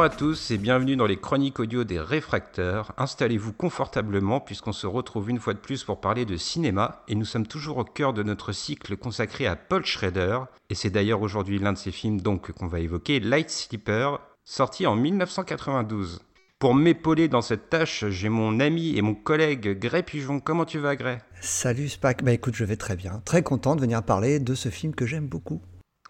Bonjour à tous et bienvenue dans les chroniques audio des réfracteurs. Installez-vous confortablement puisqu'on se retrouve une fois de plus pour parler de cinéma et nous sommes toujours au cœur de notre cycle consacré à Paul Schrader et c'est d'ailleurs aujourd'hui l'un de ces films donc qu'on va évoquer, Light Sleeper, sorti en 1992. Pour m'épauler dans cette tâche, j'ai mon ami et mon collègue Gray Pigeon. Comment tu vas Gray Salut Spack, bah écoute je vais très bien. Très content de venir parler de ce film que j'aime beaucoup.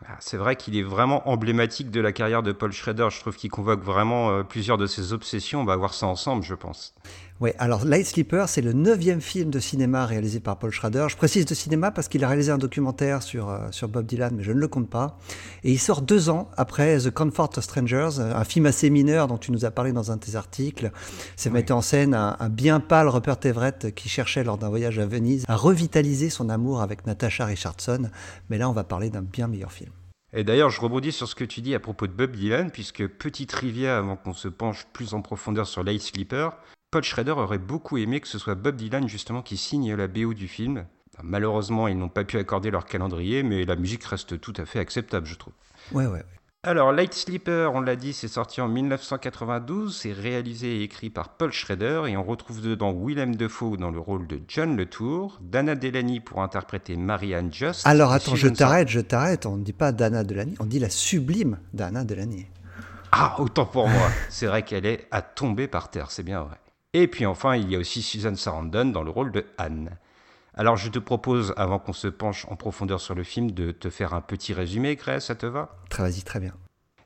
Ah, c'est vrai qu'il est vraiment emblématique de la carrière de Paul Schrader. Je trouve qu'il convoque vraiment euh, plusieurs de ses obsessions. On va voir ça ensemble, je pense. Oui, alors Light Sleeper, c'est le neuvième film de cinéma réalisé par Paul Schrader. Je précise de cinéma parce qu'il a réalisé un documentaire sur, euh, sur Bob Dylan, mais je ne le compte pas. Et il sort deux ans après The Comfort of Strangers, un film assez mineur dont tu nous as parlé dans un de tes articles. C'est mettait en scène un, un, bien pâle Rupert Everett qui cherchait lors d'un voyage à Venise à revitaliser son amour avec Natasha Richardson. Mais là, on va parler d'un bien meilleur film. Et d'ailleurs, je rebondis sur ce que tu dis à propos de Bob Dylan, puisque petite trivia avant qu'on se penche plus en profondeur sur Light Sleeper, Paul Schrader aurait beaucoup aimé que ce soit Bob Dylan justement qui signe la BO du film. Malheureusement, ils n'ont pas pu accorder leur calendrier, mais la musique reste tout à fait acceptable, je trouve. Ouais, ouais. Alors, Light Sleeper, on l'a dit, c'est sorti en 1992, c'est réalisé et écrit par Paul Schrader, et on retrouve dedans Willem Dafoe dans le rôle de John Letour, Dana Delany pour interpréter Marianne Just. Alors attends, je t'arrête, je t'arrête, on ne dit pas Dana Delany, on dit la sublime Dana Delany. Ah, autant pour moi, c'est vrai qu'elle est à tomber par terre, c'est bien vrai. Et puis enfin, il y a aussi Susan Sarandon dans le rôle de Anne. Alors je te propose, avant qu'on se penche en profondeur sur le film, de te faire un petit résumé, Grès, ça te va? Très vas-y, très bien.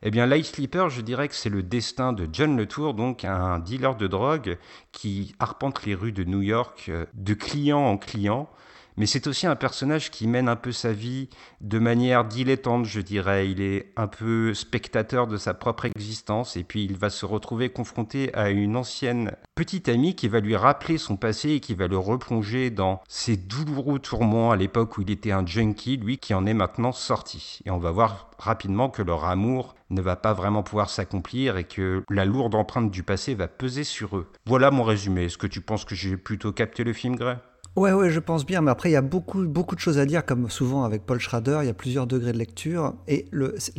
Eh bien, Light Sleeper, je dirais que c'est le destin de John Letour, donc un dealer de drogue qui arpente les rues de New York euh, de client en client, mais c'est aussi un personnage qui mène un peu sa vie de manière dilettante, je dirais. Il est un peu spectateur de sa propre existence et puis il va se retrouver confronté à une ancienne petite amie qui va lui rappeler son passé et qui va le replonger dans ses douloureux tourments à l'époque où il était un junkie, lui qui en est maintenant sorti. Et on va voir rapidement que leur amour ne va pas vraiment pouvoir s'accomplir et que la lourde empreinte du passé va peser sur eux. Voilà mon résumé. Est-ce que tu penses que j'ai plutôt capté le film, Gray Ouais, ouais, je pense bien. Mais après, il y a beaucoup, beaucoup de choses à dire, comme souvent avec Paul Schrader. Il y a plusieurs degrés de lecture. Et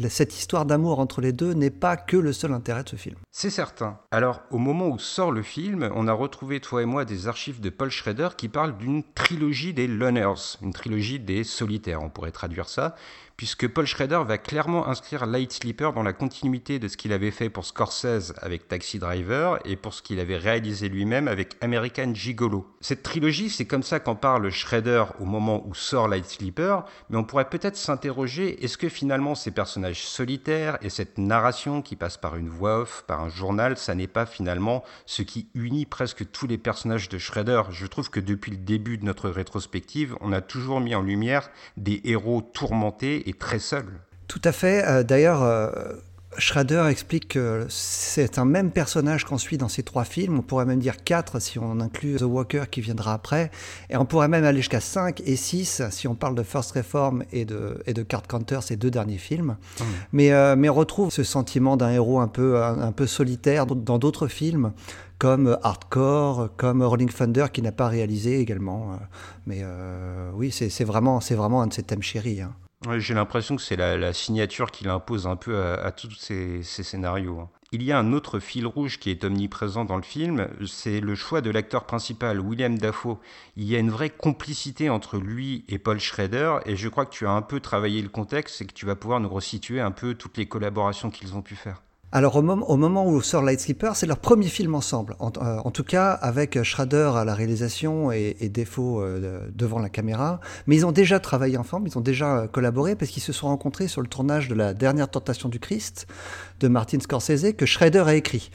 cette histoire d'amour entre les deux n'est pas que le seul intérêt de ce film. C'est certain. Alors, au moment où sort le film, on a retrouvé, toi et moi, des archives de Paul Schrader qui parlent d'une trilogie des Loners, une trilogie des solitaires, on pourrait traduire ça puisque Paul Schrader va clairement inscrire Light Sleeper dans la continuité de ce qu'il avait fait pour Scorsese avec Taxi Driver et pour ce qu'il avait réalisé lui-même avec American Gigolo. Cette trilogie, c'est comme ça qu'en parle Schrader au moment où sort Light Sleeper, mais on pourrait peut-être s'interroger, est-ce que finalement ces personnages solitaires et cette narration qui passe par une voix off, par un journal, ça n'est pas finalement ce qui unit presque tous les personnages de Schrader? Je trouve que depuis le début de notre rétrospective, on a toujours mis en lumière des héros tourmentés est très seul. Tout à fait. Euh, d'ailleurs, euh, Schrader explique que c'est un même personnage qu'on suit dans ces trois films. On pourrait même dire quatre si on inclut The Walker qui viendra après. Et on pourrait même aller jusqu'à 5 et 6 si on parle de First Reform et de, et de Card Counter, ces deux derniers films. Mmh. Mais, euh, mais on retrouve ce sentiment d'un héros un peu, un, peu solitaire dans d'autres films comme Hardcore, comme Rolling Thunder qui n'a pas réalisé également. Mais euh, oui, c'est vraiment, vraiment un de ses thèmes chéris. Hein. J'ai l'impression que c'est la, signature qu'il impose un peu à, tous ces, scénarios. Hein. Il y a un autre fil rouge qui est omniprésent dans le film, c'est le choix de l'acteur principal, William Dafoe. Il y a une vraie complicité entre lui et Paul Schrader, et je crois que tu as un peu travaillé le contexte et que tu vas pouvoir nous resituer un peu toutes les collaborations qu'ils ont pu faire. Alors au, moment où sort Light Sleeper, c'est leur premier film ensemble, en, euh, tout cas avec Schrader à la réalisation et, et Défaut euh, devant la caméra. Mais ils ont déjà travaillé ensemble, ils ont déjà euh, collaboré parce qu'ils se sont rencontrés sur le tournage de La Dernière Tentation du Christ de Martin Scorsese que Schrader a écrit.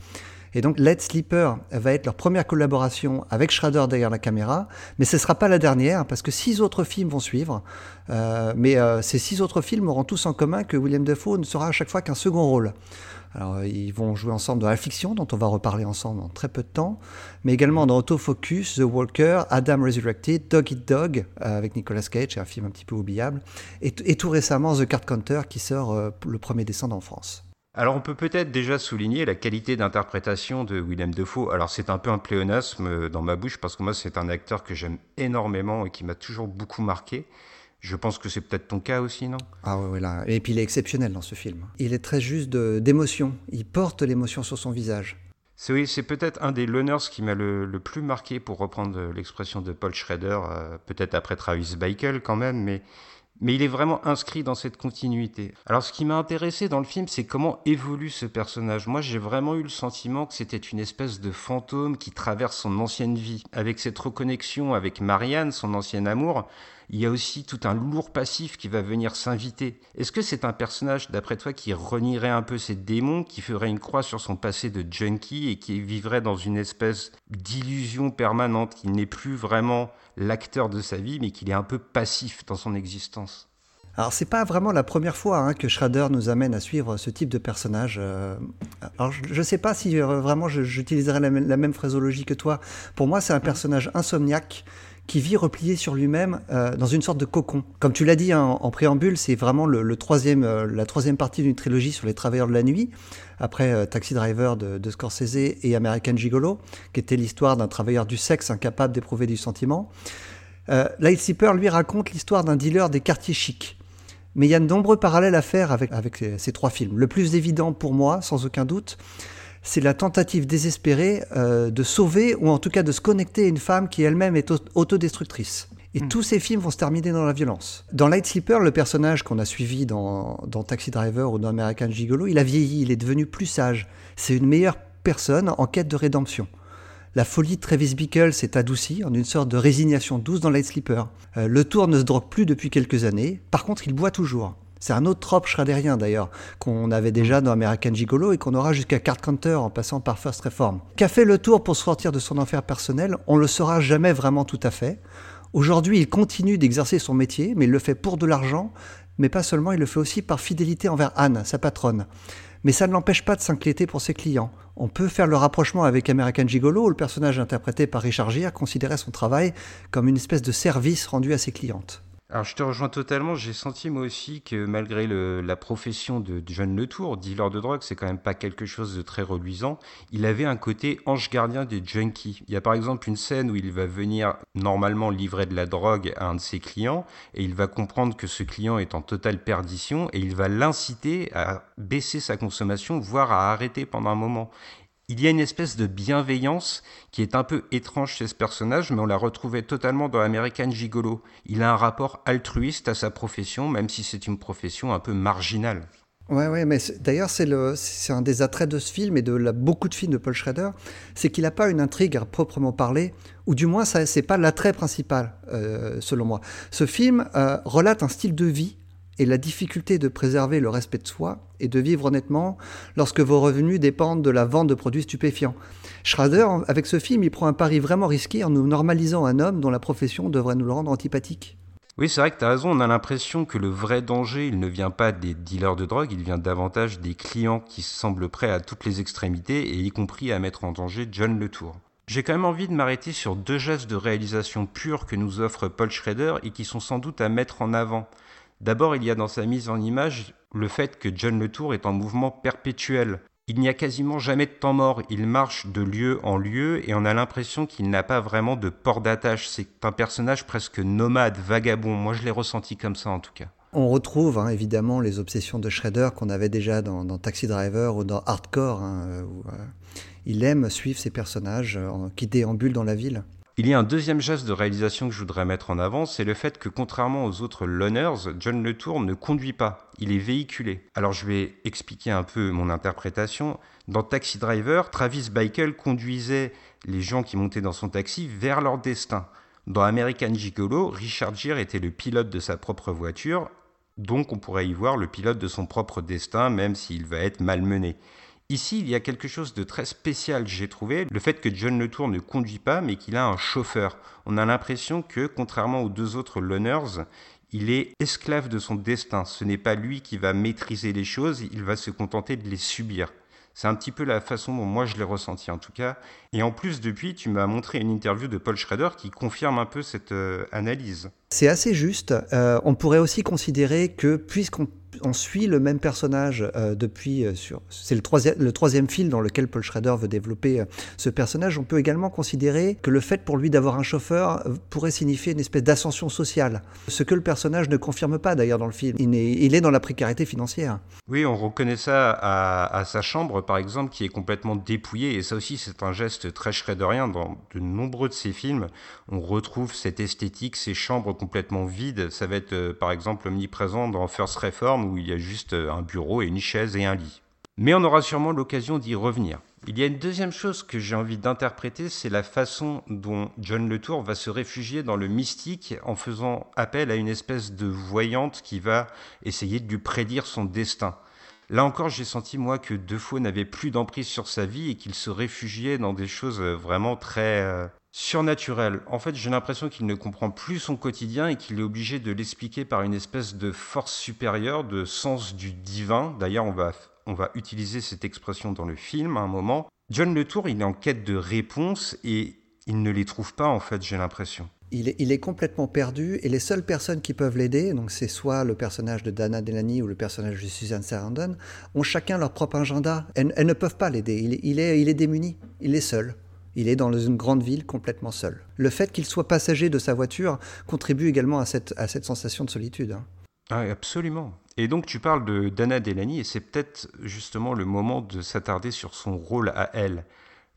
Et donc, Light Sleeper va être leur première collaboration avec Schrader derrière la caméra, mais ce ne sera pas la dernière, parce que six autres films vont suivre. Euh, mais euh, ces six autres films auront tous en commun que William Dafoe ne sera à chaque fois qu'un second rôle. Alors, ils vont jouer ensemble dans La Fiction, dont on va reparler ensemble en très peu de temps, mais également dans Autofocus, The Walker, Adam Resurrected, Dog Eat Dog, euh, avec Nicolas Cage, un film un petit peu oubliable, et, et tout récemment The Card Counter, qui sort euh, le 1er décembre en France. Alors on peut peut-être déjà souligner la qualité d'interprétation de Willem Dafoe. Alors c'est un peu un pléonasme dans ma bouche parce que moi c'est un acteur que j'aime énormément et qui m'a toujours beaucoup marqué. Je pense que c'est peut-être ton cas aussi, non? Ah ouais, là. Et puis il est exceptionnel dans ce film. Il est très juste d'émotion. Il porte l'émotion sur son visage. C'est oui, c'est peut-être un des loners qui m'a le, plus marqué, pour reprendre l'expression de Paul Schrader, euh, peut-être après Travis Bickle quand même, mais mais il est vraiment inscrit dans cette continuité. Alors ce qui m'a intéressé dans le film, c'est comment évolue ce personnage. Moi, j'ai vraiment eu le sentiment que c'était une espèce de fantôme qui traverse son ancienne vie. Avec cette reconnexion avec Marianne, son ancien amour, il y a aussi tout un lourd passif qui va venir s'inviter. Est-ce que c'est un personnage, d'après toi, qui renierait un peu ses démons, qui ferait une croix sur son passé de junkie et qui vivrait dans une espèce d'illusion permanente, qui n'est plus vraiment l'acteur de sa vie, mais qu'il est un peu passif dans son existence? Alors c'est pas vraiment la première fois hein, que Schrader nous amène à suivre ce type de personnage. Euh, alors je ne sais pas si euh, vraiment j'utiliserai la, la, même phraseologie que toi. Pour moi c'est un personnage insomniaque qui vit replié sur lui-même euh, dans une sorte de cocon. Comme tu l'as dit hein, en, préambule, c'est vraiment le, troisième, euh, la troisième partie d'une trilogie sur les travailleurs de la nuit, après euh, Taxi Driver de, Scorsese et American Gigolo, qui était l'histoire d'un travailleur du sexe incapable d'éprouver du sentiment. Light Sleeper, lui, raconte l'histoire d'un dealer des quartiers chics. Mais il y a de nombreux parallèles à faire avec ces trois films. Le plus évident pour moi, sans aucun doute, c'est la tentative désespérée euh, de sauver ou en tout cas de se connecter à une femme qui elle-même est autodestructrice. Et hmm. tous ces films vont se terminer dans la violence. Dans Light Sleeper, le personnage qu'on a suivi dans, Taxi Driver ou dans American Gigolo, il a vieilli, il est devenu plus sage. C'est une meilleure personne en quête de rédemption. La folie de Travis Bickle s'est adoucie en une sorte de résignation douce dans Light Sleeper. Euh, le tour ne se drogue plus depuis quelques années, par contre il boit toujours. C'est un autre trope schraderien d'ailleurs, qu'on avait déjà dans American Gigolo et qu'on aura jusqu'à Card Counter en passant par First Reform. Qu'a fait le tour pour sortir de son enfer personnel On le saura jamais vraiment tout à fait. Aujourd'hui, il continue d'exercer son métier, mais il le fait pour de l'argent, mais pas seulement, il le fait aussi par fidélité envers Anne, sa patronne. Mais ça ne l'empêche pas de s'inquiéter pour ses clients. On peut faire le rapprochement avec American Gigolo, où le personnage interprété par Richard Gere considérait son travail comme une espèce de service rendu à ses clientes. Alors je te rejoins totalement, j'ai senti moi aussi que malgré la profession de, John Letour, dealer de drogue, c'est quand même pas quelque chose de très reluisant, il avait un côté ange gardien des junkies. Il y a par exemple une scène où il va venir normalement livrer de la drogue à un de ses clients et il va comprendre que ce client est en totale perdition et il va l'inciter à baisser sa consommation, voire à arrêter pendant un moment il y a une espèce de bienveillance qui est un peu étrange chez ce personnage, mais on l'a retrouvé totalement dans American Gigolo. Il a un rapport altruiste à sa profession, même si c'est une profession un peu marginale. Ouais, ouais, mais d'ailleurs, c'est un des attraits de ce film et de beaucoup de films de Paul Schrader, c'est qu'il n'a pas une intrigue à proprement parler, ou du moins, ce n'est pas l'attrait principal, euh, selon moi. Ce film euh, relate un style de vie et la difficulté de préserver le respect de soi et de vivre honnêtement lorsque vos revenus dépendent de la vente de produits stupéfiants. Schrader, avec ce film, il prend un pari vraiment risqué en nous normalisant un homme dont la profession devrait nous le rendre antipathique. Oui, c'est vrai que tu as raison, on a l'impression que le vrai danger, il ne vient pas des dealers de drogue, il vient davantage des clients qui semblent prêts à toutes les extrémités, et y compris à mettre en danger John Letour. J'ai quand même envie de m'arrêter sur deux gestes de réalisation pure que nous offre Paul Schrader et qui sont sans doute à mettre en avant. D'abord, il y a dans sa mise en image le fait que John Letour est en mouvement perpétuel. Il n'y a quasiment jamais de temps mort, il marche de lieu en lieu et on a l'impression qu'il n'a pas vraiment de port d'attache. C'est un personnage presque nomade, vagabond. Moi, je l'ai ressenti comme ça en tout cas. On retrouve hein, évidemment les obsessions de Shredder qu'on avait déjà dans, Taxi Driver ou dans Hardcore. Hein, euh, il aime suivre ses personnages euh, qui déambulent dans la ville. Il y a un deuxième geste de réalisation que je voudrais mettre en avant, c'est le fait que contrairement aux autres loners, John Letour ne conduit pas, il est véhiculé. Alors je vais expliquer un peu mon interprétation. Dans Taxi Driver, Travis Bickle conduisait les gens qui montaient dans son taxi vers leur destin. Dans American Gigolo, Richard Gere était le pilote de sa propre voiture, donc on pourrait y voir le pilote de son propre destin, même s'il va être malmené. Ici, il y a quelque chose de très spécial, j'ai trouvé, le fait que John Letour ne conduit pas, mais qu'il a un chauffeur. On a l'impression que, contrairement aux deux autres loners, il est esclave de son destin. Ce n'est pas lui qui va maîtriser les choses, il va se contenter de les subir. C'est un petit peu la façon dont moi je l'ai ressenti en tout cas. Et en plus, depuis, tu m'as montré une interview de Paul Schrader qui confirme un peu cette euh, analyse. C'est assez juste. Euh, on pourrait aussi considérer que puisqu'on on suit le même personnage euh, depuis euh, sur c'est le troisième le troisième film dans lequel Paul Schrader veut développer ce personnage. On peut également considérer que le fait pour lui d'avoir un chauffeur pourrait signifier une espèce d'ascension sociale, ce que le personnage ne confirme pas d'ailleurs dans le film. Il est, il est dans la précarité financière. Oui, on reconnaît ça à, à, sa chambre par exemple qui est complètement dépouillée et ça aussi c'est un geste très Schraderien dans de nombreux de ses films. On retrouve cette esthétique, ces chambres complètement vides. Ça va être par exemple omniprésent dans First Reform où il y a juste euh, un bureau et une chaise et un lit. Mais on aura sûrement l'occasion d'y revenir. Il y a une deuxième chose que j'ai envie d'interpréter, c'est la façon dont John Letour va se réfugier dans le mystique en faisant appel à une espèce de voyante qui va essayer de lui prédire son destin. Là encore, j'ai senti moi que Defoe n'avait plus d'emprise sur sa vie et qu'il se réfugiait dans des choses euh, vraiment très euh, surnaturel. En fait, j'ai l'impression qu'il ne comprend plus son quotidien et qu'il est obligé de l'expliquer par une espèce de force supérieure, de sens du divin. D'ailleurs, on va, on va utiliser cette expression dans le film à un moment. John Letour, il est en quête de réponses et il ne les trouve pas, en fait, j'ai l'impression. Il est, il est, complètement perdu et les seules personnes qui peuvent l'aider, donc c'est soit le personnage de Dana Delany ou le personnage de Susan Sarandon, ont chacun leur propre agenda. Elles, elles ne peuvent pas l'aider. Il, il, est, il est démuni. Il est seul. Il est dans une grande ville complètement seul. Le fait qu'il soit passager de sa voiture contribue également à cette, sensation de solitude. Hein. Ah, absolument. Et donc tu parles de Dana Delany et c'est peut-être justement le moment de s'attarder sur son rôle à elle.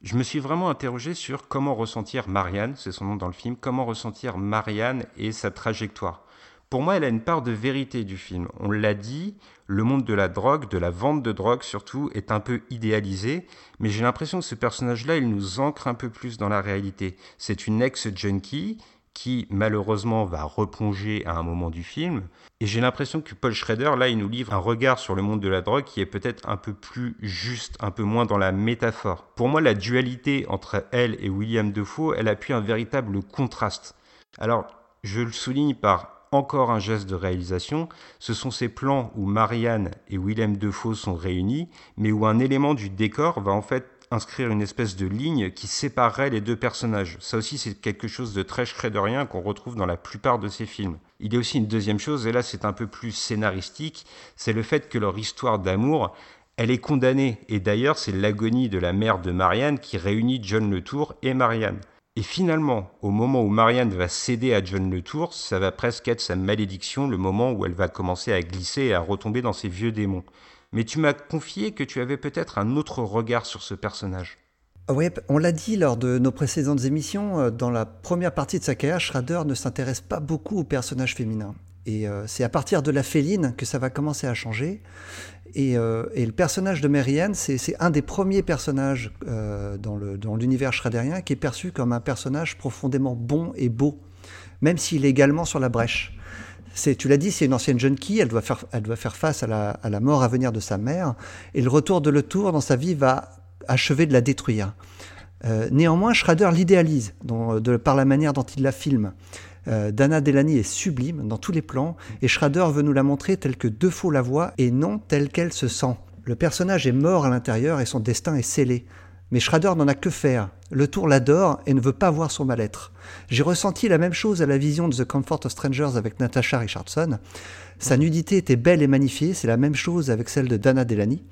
Je me suis vraiment interrogé sur comment ressentir Marianne, c'est son nom dans le film, comment ressentir Marianne et sa trajectoire. Pour moi, elle a une part de vérité du film. On l'a dit, le monde de la drogue, de la vente de drogue surtout, est un peu idéalisé, mais j'ai l'impression que ce personnage-là, il nous ancre un peu plus dans la réalité. C'est une ex-junkie qui malheureusement va replonger à un moment du film. Et j'ai l'impression que Paul Schrader, là, il nous livre un regard sur le monde de la drogue qui est peut-être un peu plus juste, un peu moins dans la métaphore. Pour moi, la dualité entre elle et William Defoe, elle appuie un véritable contraste. Alors, je le souligne par encore un geste de réalisation, ce sont ces plans où Marianne et Willem Defoe sont réunis, mais où un élément du décor va en fait inscrire une espèce de ligne qui séparerait les deux personnages. Ça aussi, c'est quelque chose de très schraderien qu'on retrouve dans la plupart de ces films. Il y a aussi une deuxième chose, et là c'est un peu plus scénaristique, c'est le fait que leur histoire d'amour, elle est condamnée. Et d'ailleurs, c'est l'agonie de la mère de Marianne qui réunit John Letour et Marianne. Et finalement, au moment où Marianne va céder à John Letour, ça va presque être sa malédiction, le moment où elle va commencer à glisser et à retomber dans ses vieux démons. Mais tu m'as confié que tu avais peut-être un autre regard sur ce personnage. Oui, on l'a dit lors de nos précédentes émissions, euh, dans la première partie de sa carrière, Schrader ne s'intéresse pas beaucoup aux personnages féminins. Et euh, c'est à partir de la féline que ça va commencer à changer. Et, euh, le personnage de Marianne, c'est un des premiers personnages euh, dans l'univers dans schraderien qui est perçu comme un personnage profondément bon et beau, même s'il est également sur la brèche. Tu l'as dit, c'est une ancienne junkie, elle doit faire, elle doit faire face à la, mort à venir de sa mère, et le retour de Le Tour dans sa vie va achever de la détruire. Néanmoins, Schrader l'idéalise par la manière dont il la filme. Euh, Dana Delany est sublime dans tous les plans et Schrader veut nous la montrer telle que Defoe la voit et non telle qu'elle se sent. Le personnage est mort à l'intérieur et son destin est scellé. Mais Schrader n'en a que faire. Le tour l'adore et ne veut pas voir son mal-être. J'ai ressenti la même chose à la vision de The Comfort of Strangers avec Natasha Richardson. Sa nudité était belle et magnifiée, c'est la même chose avec celle de Dana Delany.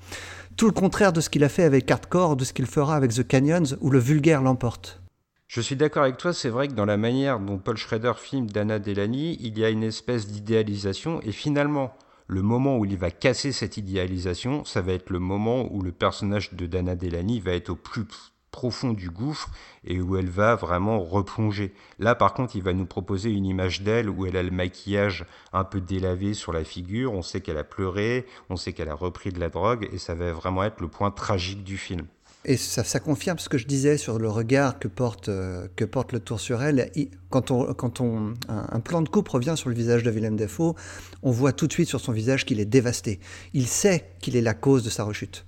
Tout le contraire de ce qu'il a fait avec Hardcore, de ce qu'il fera avec The Canyons, où le vulgaire l'emporte. Je suis d'accord avec toi, c'est vrai que dans la manière dont Paul Schrader filme Dana Delany, il y a une espèce d'idéalisation, et finalement, le moment où il va casser cette idéalisation, ça va être le moment où le personnage de Dana Delany va être au plus profond du gouffre et où elle va vraiment replonger. Là, par contre, il va nous proposer une image d'elle où elle a le maquillage un peu délavé sur la figure, on sait qu'elle a pleuré, on sait qu'elle a repris de la drogue, et ça va vraiment être le point tragique du film. Et ça, confirme ce que je disais sur le regard que porte, euh, que porte le tour sur elle. quand on, quand on, un, plan de coupe revient sur le visage de Willem Dafoe, on voit tout de suite sur son visage qu'il est dévasté. Il sait qu'il est la cause de sa rechute.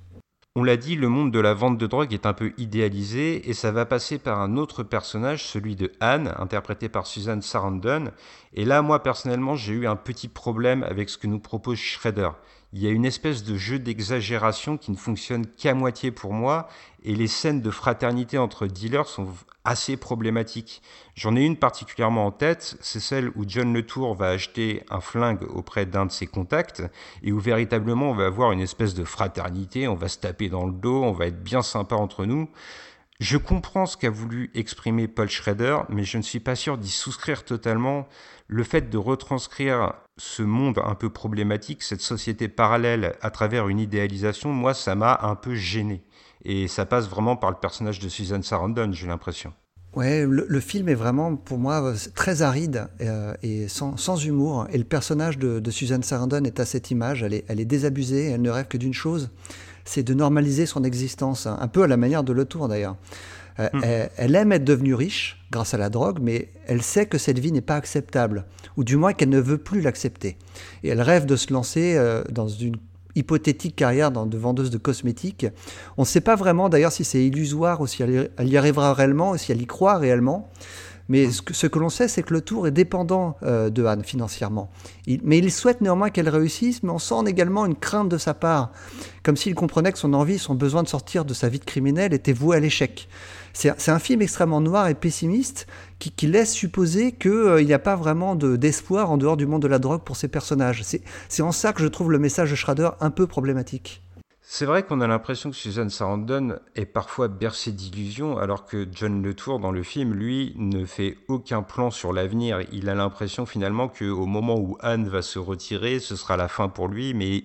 On l'a dit, le monde de la vente de drogue est un peu idéalisé et ça va passer par un autre personnage, celui de Anne, interprété par Suzanne Sarandon. Et là, moi personnellement, j'ai eu un petit problème avec ce que nous propose Schrader il y a une espèce de jeu d'exagération qui ne fonctionne qu'à moitié pour moi, et les scènes de fraternité entre dealers sont assez problématiques. J'en ai une particulièrement en tête, c'est celle où John Letour va acheter un flingue auprès d'un de ses contacts, et où véritablement on va avoir une espèce de fraternité, on va se taper dans le dos, on va être bien sympa entre nous. Je comprends ce qu'a voulu exprimer Paul Schrader, mais je ne suis pas sûr d'y souscrire totalement. Le fait de retranscrire ce monde un peu problématique, cette société parallèle à travers une idéalisation, moi, ça m'a un peu gêné. Et ça passe vraiment par le personnage de Susan Sarandon, j'ai l'impression. Ouais, le, film est vraiment pour moi très aride euh, et sans, humour. Et le personnage de, Susan Sarandon est à cette image. Elle est, elle est désabusée. Elle ne rêve que d'une chose, c'est de normaliser son existence, un peu à la manière de Le Tour d'ailleurs. Euh, hmm. elle, aime être devenue riche grâce à la drogue, mais elle sait que cette vie n'est pas acceptable, ou du moins qu'elle ne veut plus l'accepter. Et elle rêve de se lancer euh, dans une hypothétique carrière de vendeuse de cosmétiques. On ne sait pas vraiment d'ailleurs si c'est illusoire ou si elle, y arrivera réellement, ou si elle y croit réellement. Mais ce que, l'on sait, c'est que le tour est dépendant euh, de Anne financièrement. mais il souhaite néanmoins qu'elle réussisse, mais on sent également une crainte de sa part, comme s'il comprenait que son envie, son besoin de sortir de sa vie de criminel était voué à l'échec. C'est un film extrêmement noir et pessimiste qui, laisse supposer qu'il euh, n'y a pas vraiment d'espoir en dehors du monde de la drogue pour ces personnages. C'est en ça que je trouve le message de Schrader un peu problématique. C'est vrai qu'on a l'impression que Susan Sarandon est parfois bercée d'illusions, alors que John Letour, dans le film, lui, ne fait aucun plan sur l'avenir. Il a l'impression finalement qu'au moment où Anne va se retirer, ce sera la fin pour lui, mais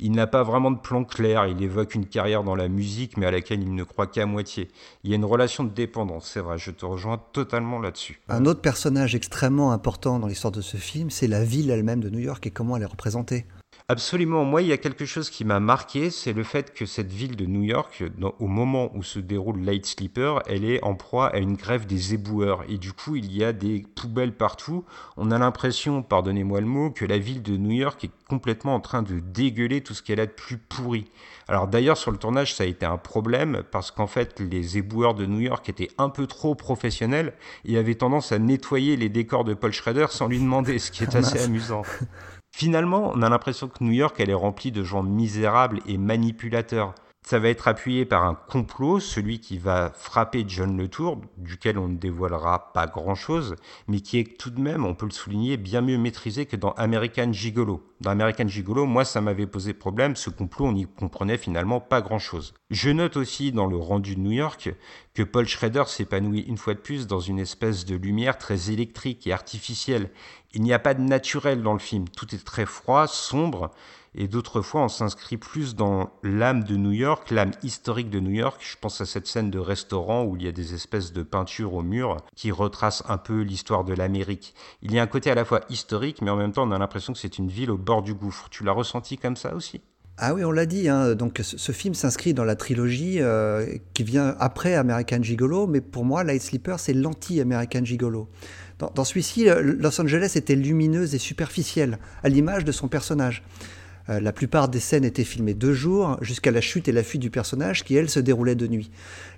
il n'a pas vraiment de plan clair. Il évoque une carrière dans la musique, mais à laquelle il ne croit qu'à moitié. Il y a une relation de dépendance, c'est vrai, je te rejoins totalement là-dessus. Un autre personnage extrêmement important dans l'histoire de ce film, c'est la ville elle-même de New York et comment elle est représentée. Absolument. Moi, il y a quelque chose qui m'a marqué, c'est le fait que cette ville de New York, au moment où se déroule Light Sleeper, elle est en proie à une grève des éboueurs. Et du coup, il y a des poubelles partout. On a l'impression, pardonnez-moi le mot, que la ville de New York est complètement en train de dégueuler tout ce qu'elle a de plus pourri. Alors d'ailleurs, sur le tournage, ça a été un problème parce qu'en fait, les éboueurs de New York étaient un peu trop professionnels et avaient tendance à nettoyer les décors de Paul Schrader sans lui demander, ce qui est assez amusant. Finalement, on a l'impression que New York, elle est remplie de gens misérables et manipulateurs. Ça va être appuyé par un complot, celui qui va frapper John Letour, duquel on ne dévoilera pas grand-chose, mais qui est tout de même, on peut le souligner, bien mieux maîtrisé que dans American Gigolo. Dans American Gigolo, moi, ça m'avait posé problème, ce complot, on n'y comprenait finalement pas grand-chose. Je note aussi dans le rendu de New York que Paul Schrader s'épanouit une fois de plus dans une espèce de lumière très électrique et artificielle. Il n'y a pas de naturel dans le film, tout est très froid, sombre, et d'autres fois on s'inscrit plus dans l'âme de New York, l'âme historique de New York. Je pense à cette scène de restaurant où il y a des espèces de peintures au mur qui retracent un peu l'histoire de l'Amérique. Il y a un côté à la fois historique, mais en même temps on a l'impression que c'est une ville au bord du gouffre. Tu l'as ressenti comme ça aussi? Ah oui, on l'a dit. Hein. Donc, ce, film s'inscrit dans la trilogie euh, qui vient après American Gigolo, mais pour moi, Light Sleeper, c'est l'anti-American Gigolo. Dans, celui-ci, euh, Los Angeles était lumineuse et superficielle, à l'image de son personnage. Euh, la plupart des scènes étaient filmées deux jours, jusqu'à la chute et la fuite du personnage, qui, elle, se déroulait de nuit.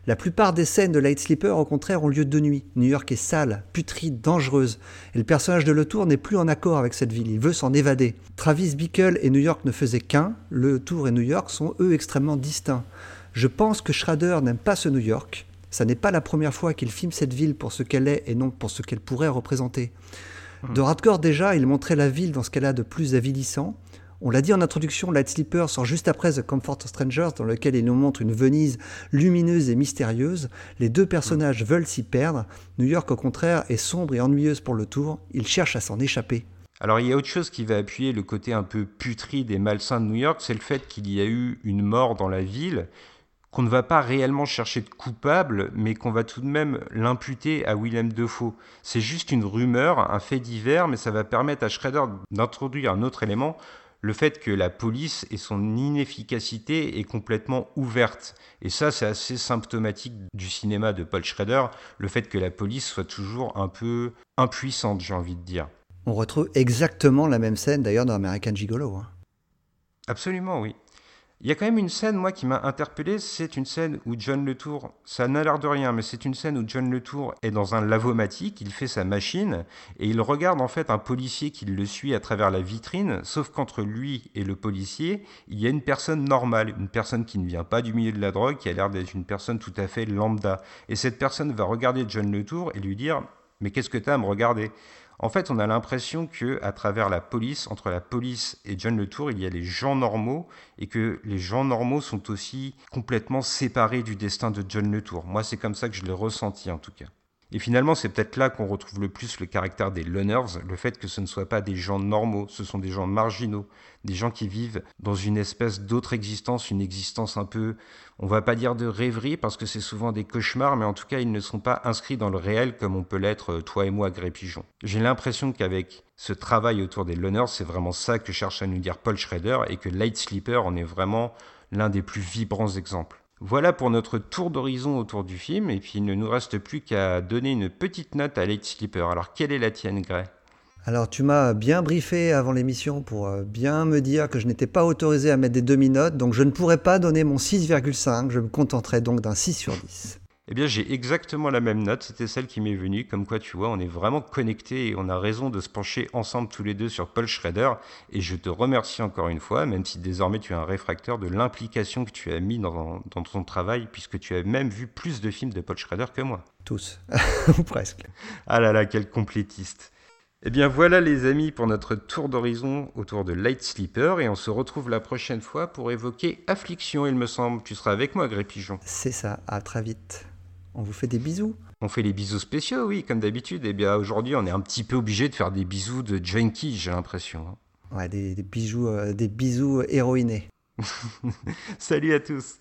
La plupart des scènes de Light Sleeper, au contraire, ont lieu de nuit. New York est sale, putride, dangereuse. Et le personnage de Le Tour n'est plus en accord avec cette ville. Il veut s'en évader. Travis Bickle et New York ne faisaient qu'un. Le Tour et New York sont, eux, extrêmement distincts. Je pense que Schrader n'aime pas ce New York. Ça n'est pas la première fois qu'il filme cette ville pour ce qu'elle est et non pour ce qu'elle pourrait représenter. Hmm. De Hardcore déjà, il montrait la ville dans ce qu'elle a de plus avilissant. On l'a dit en introduction, Light Sleeper sort juste après The Comfort of Strangers, dans lequel il nous montre une Venise lumineuse et mystérieuse. Les deux personnages veulent s'y perdre. New York, au contraire, est sombre et ennuyeuse pour le tour. Il cherche à s'en échapper. Alors il y a autre chose qui va appuyer le côté un peu putride et malsain de New York, c'est le fait qu'il y a eu une mort dans la ville, qu'on ne va pas réellement chercher de coupable, mais qu'on va tout de même l'imputer à Willem Dafoe. C'est juste une rumeur, un fait divers, mais ça va permettre à Schrader d'introduire un autre élément, le fait que la police et son inefficacité est complètement ouverte. Et ça, c'est assez symptomatique du cinéma de Paul Schrader, le fait que la police soit toujours un peu impuissante, j'ai envie de dire. On retrouve exactement la même scène d'ailleurs dans American Gigolo. Hein. Absolument, oui. Il y a quand même une scène, moi, qui m'a interpellé. C'est une scène où John Letour, ça n'a l'air de rien, mais c'est une scène où John Letour est dans un lavomatique, il fait sa machine, et il regarde en fait un policier qui le suit à travers la vitrine, sauf qu'entre lui et le policier, il y a une personne normale, une personne qui ne vient pas du milieu de la drogue, qui a l'air d'être une personne tout à fait lambda. Et cette personne va regarder John Letour et lui dire Mais qu'est-ce que tu as à me regarder? En fait, on a l'impression que à travers la police, entre la police et John Le Tour, il y a les gens normaux et que les gens normaux sont aussi complètement séparés du destin de John Le Tour. Moi, c'est comme ça que je l'ai ressenti en tout cas. Et finalement, c'est peut-être là qu'on retrouve le plus le caractère des loners, le fait que ce ne soient pas des gens normaux, ce sont des gens marginaux, des gens qui vivent dans une espèce d'autre existence, une existence un peu, on va pas dire de rêverie parce que c'est souvent des cauchemars, mais en tout cas, ils ne sont pas inscrits dans le réel comme on peut l'être euh, toi et moi, Gré Pigeon. J'ai l'impression qu'avec ce travail autour des loners, c'est vraiment ça que cherche à nous dire Paul Schrader et que Light Sleeper en est vraiment l'un des plus vibrants exemples. Voilà pour notre tour d'horizon autour du film, et puis il ne nous reste plus qu'à donner une petite note à Late Sleeper. Alors, quelle est la tienne, Gray? Alors tu m'as bien briefé avant l'émission pour euh, bien me dire que je n'étais pas autorisé à mettre des demi-notes, donc je ne pourrais pas donner mon 6,5, je me contenterai donc d'un 6 sur 10. Eh bien, j'ai exactement la même note, c'était celle qui m'est venue, comme quoi tu vois, on est vraiment connectés et on a raison de se pencher ensemble tous les deux sur Paul Schrader. Et je te remercie encore une fois, même si désormais tu es un réfracteur de l'implication que tu as mis dans, dans ton travail, puisque tu as même vu plus de films de Paul Schrader que moi. Tous, ou presque. Ah là là, quel complétiste. Eh bien voilà les amis pour notre tour d'horizon autour de Light Sleeper et on se retrouve la prochaine fois pour évoquer Affliction il me semble. Tu seras avec moi Gré Pigeon. C'est ça, à très vite. On vous fait des bisous. On fait les bisous spéciaux, oui, comme d'habitude. Et eh bien aujourd'hui, on est un petit peu obligé de faire des bisous de junkie, j'ai l'impression. Hein. Ouais, des, bijoux, euh, des bisous héroïnés. Salut à tous.